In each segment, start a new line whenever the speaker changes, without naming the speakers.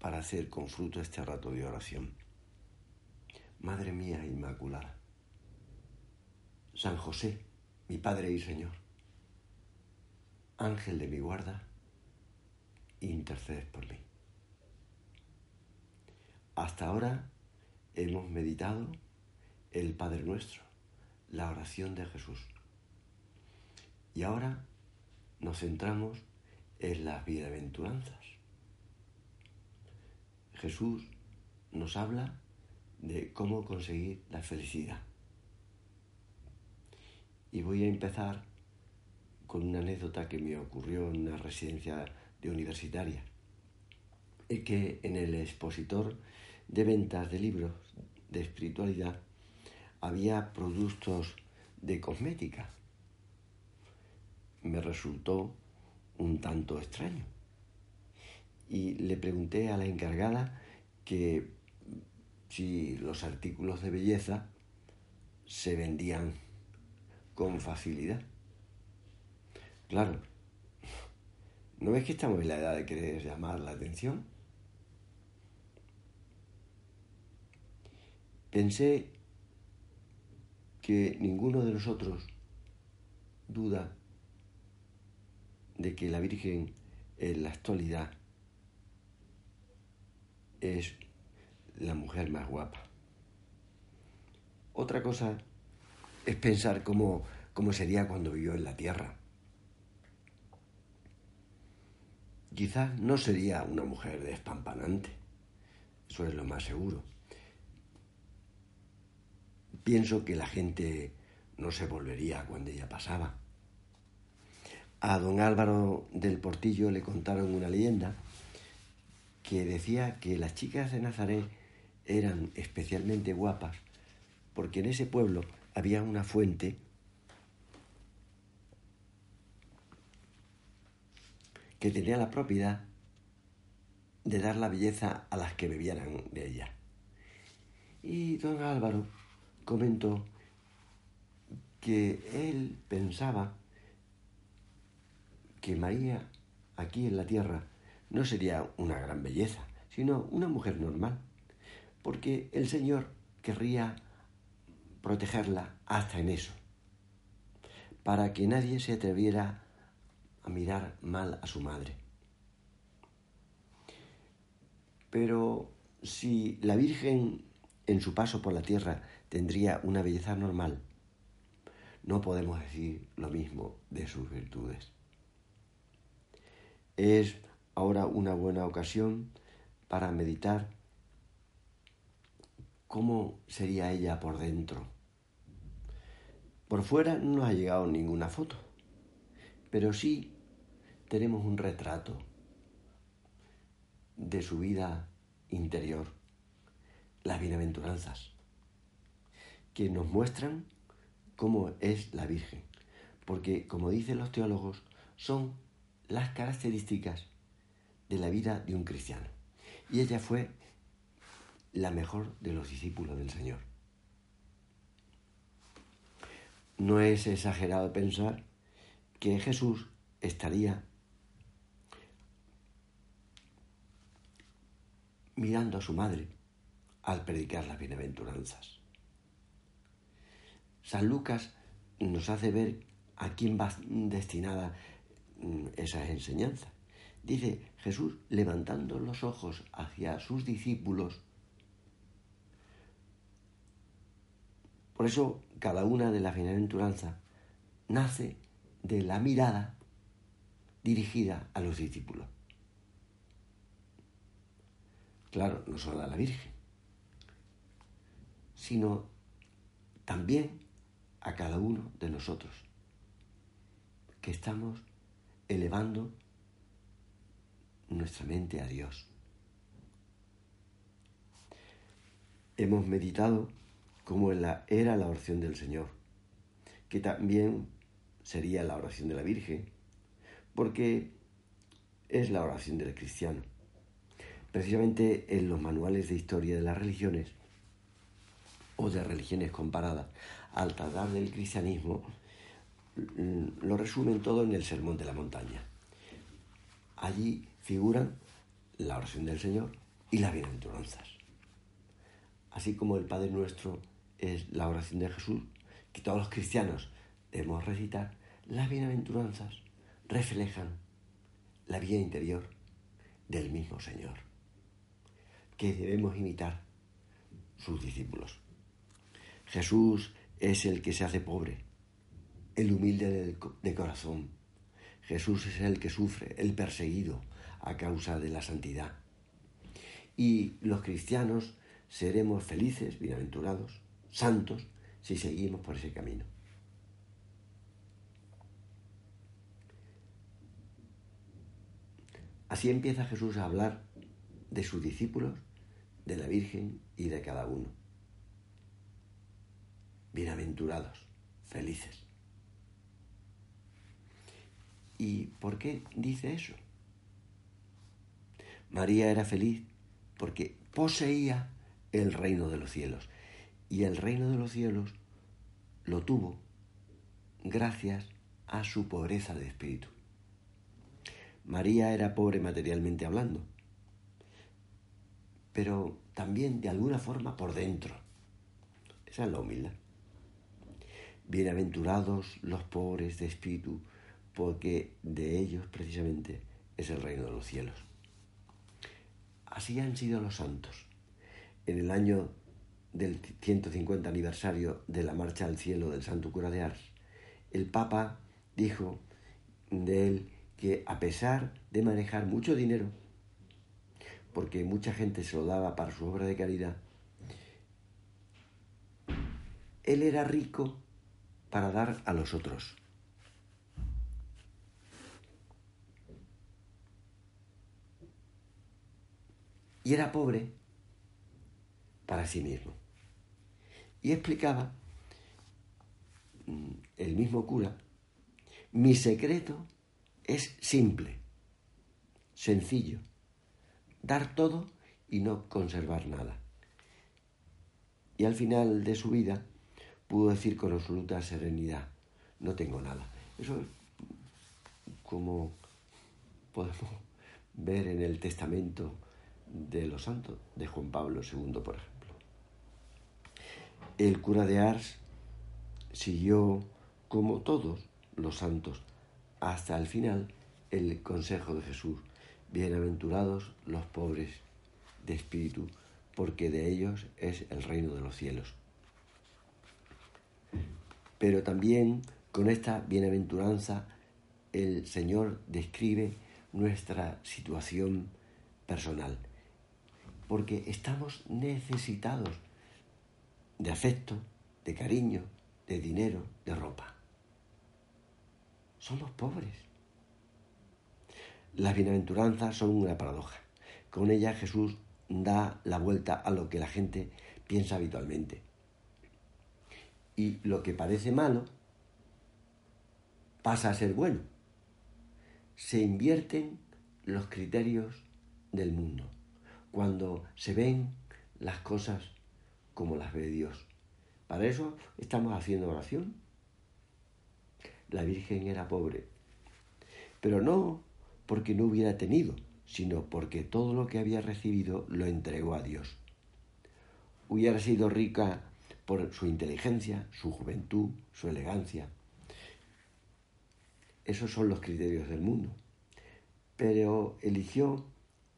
para hacer con fruto este rato de oración. Madre mía Inmaculada, San José, mi Padre y Señor, Ángel de mi guarda, intercede por mí. Hasta ahora hemos meditado el Padre Nuestro, la oración de Jesús. Y ahora nos centramos en las bienaventuranzas. Jesús nos habla de cómo conseguir la felicidad. Y voy a empezar con una anécdota que me ocurrió en una residencia de universitaria. Es que en el expositor de ventas de libros de espiritualidad había productos de cosmética. Me resultó un tanto extraño. Y le pregunté a la encargada que si los artículos de belleza se vendían con facilidad. Claro, ¿no ves que estamos en la edad de querer llamar la atención? Pensé que ninguno de nosotros duda de que la Virgen en la actualidad es la mujer más guapa. Otra cosa es pensar cómo, cómo sería cuando vivió en la tierra. Quizás no sería una mujer despampanante, eso es lo más seguro. Pienso que la gente no se volvería cuando ella pasaba. A don Álvaro del Portillo le contaron una leyenda que decía que las chicas de Nazaret eran especialmente guapas porque en ese pueblo había una fuente que tenía la propiedad de dar la belleza a las que bebieran de ella. Y don Álvaro comentó que él pensaba que María aquí en la tierra no sería una gran belleza, sino una mujer normal, porque el Señor querría protegerla hasta en eso, para que nadie se atreviera a mirar mal a su madre. Pero si la Virgen en su paso por la tierra tendría una belleza normal, no podemos decir lo mismo de sus virtudes. Es ahora una buena ocasión para meditar cómo sería ella por dentro. Por fuera no nos ha llegado ninguna foto, pero sí tenemos un retrato de su vida interior, las bienaventuranzas, que nos muestran cómo es la Virgen, porque como dicen los teólogos, son las características de la vida de un cristiano. Y ella fue la mejor de los discípulos del Señor. No es exagerado pensar que Jesús estaría mirando a su madre al predicar las bienaventuranzas. San Lucas nos hace ver a quién va destinada mm, esas enseñanzas. Dice Jesús levantando los ojos hacia sus discípulos. Por eso cada una de las bienaventuranzas nace de la mirada dirigida a los discípulos. Claro, no solo a la Virgen, sino también a cada uno de nosotros, que estamos elevando nuestra mente a Dios, hemos meditado cómo era la oración del Señor, que también sería la oración de la Virgen, porque es la oración del cristiano. Precisamente en los manuales de historia de las religiones o de religiones comparadas, al tratar del cristianismo, lo resumen todo en el Sermón de la Montaña. Allí figuran la oración del Señor y las bienaventuranzas. Así como el Padre Nuestro es la oración de Jesús, que todos los cristianos debemos recitar, las bienaventuranzas reflejan la vida interior del mismo Señor, que debemos imitar sus discípulos. Jesús es el que se hace pobre, el humilde de corazón. Jesús es el que sufre, el perseguido a causa de la santidad. Y los cristianos seremos felices, bienaventurados, santos, si seguimos por ese camino. Así empieza Jesús a hablar de sus discípulos, de la Virgen y de cada uno. Bienaventurados, felices. ¿Y por qué dice eso? María era feliz porque poseía el reino de los cielos. Y el reino de los cielos lo tuvo gracias a su pobreza de espíritu. María era pobre materialmente hablando, pero también de alguna forma por dentro. Esa es la humildad. Bienaventurados los pobres de espíritu, porque de ellos precisamente es el reino de los cielos. Así han sido los santos. En el año del 150 aniversario de la marcha al cielo del Santo Cura de Ars, el Papa dijo de él que a pesar de manejar mucho dinero, porque mucha gente se lo daba para su obra de caridad, él era rico para dar a los otros. Y era pobre para sí mismo. Y explicaba mm, el mismo cura, mi secreto es simple, sencillo, dar todo y no conservar nada. Y al final de su vida pudo decir con absoluta serenidad, no tengo nada. Eso es como podemos ver en el testamento de los santos, de Juan Pablo II, por ejemplo. El cura de Ars siguió, como todos los santos, hasta el final el consejo de Jesús. Bienaventurados los pobres de espíritu, porque de ellos es el reino de los cielos. Pero también con esta bienaventuranza el Señor describe nuestra situación personal, porque estamos necesitados de afecto, de cariño, de dinero, de ropa. Somos pobres. Las bienaventuranzas son una paradoja. Con ella Jesús da la vuelta a lo que la gente piensa habitualmente y lo que parece malo pasa a ser bueno. Se invierten los criterios del mundo cuando se ven las cosas como las ve Dios. Para eso estamos haciendo oración. La Virgen era pobre, pero no porque no hubiera tenido, sino porque todo lo que había recibido lo entregó a Dios. Hubiera sido rica por su inteligencia, su juventud, su elegancia. Esos son los criterios del mundo. Pero eligió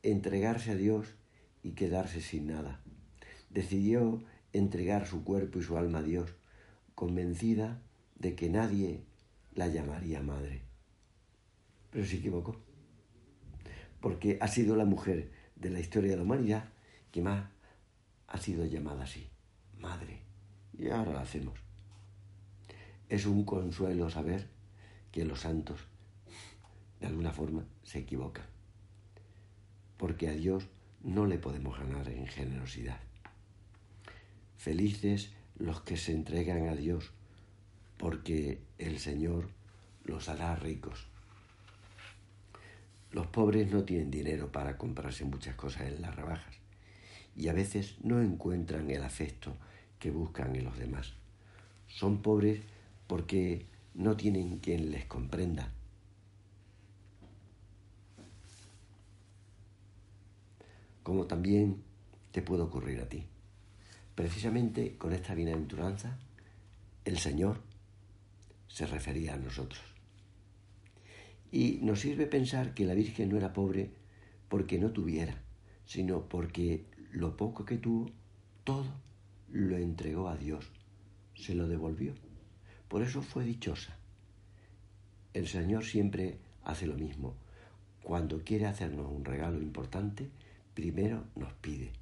entregarse a Dios y quedarse sin nada. Decidió entregar su cuerpo y su alma a Dios, convencida de que nadie la llamaría madre. Pero se equivocó, porque ha sido la mujer de la historia de la humanidad que más ha sido llamada así, madre y ahora lo hacemos. Es un consuelo saber que los santos, de alguna forma, se equivocan, porque a Dios no le podemos ganar en generosidad. Felices los que se entregan a Dios, porque el Señor los hará ricos. Los pobres no tienen dinero para comprarse muchas cosas en las rebajas y a veces no encuentran el afecto que buscan en los demás. Son pobres porque no tienen quien les comprenda. Como también te puede ocurrir a ti. Precisamente con esta bienaventuranza, el Señor se refería a nosotros. Y nos sirve pensar que la Virgen no era pobre porque no tuviera, sino porque lo poco que tuvo, todo lo entregó a Dios, se lo devolvió. Por eso fue dichosa. El Señor siempre hace lo mismo. Cuando quiere hacernos un regalo importante, primero nos pide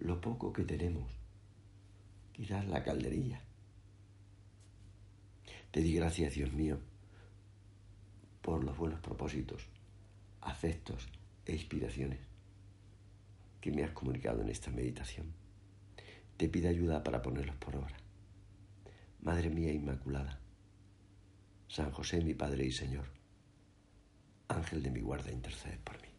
lo poco que tenemos, quizás la calderilla. Te di gracias, Dios mío, por los buenos propósitos, afectos e inspiraciones que me has comunicado en esta meditación. Te pido ayuda para ponerlos por obra. Madre mía Inmaculada, San José mi Padre y Señor, Ángel de mi guarda, intercede por mí.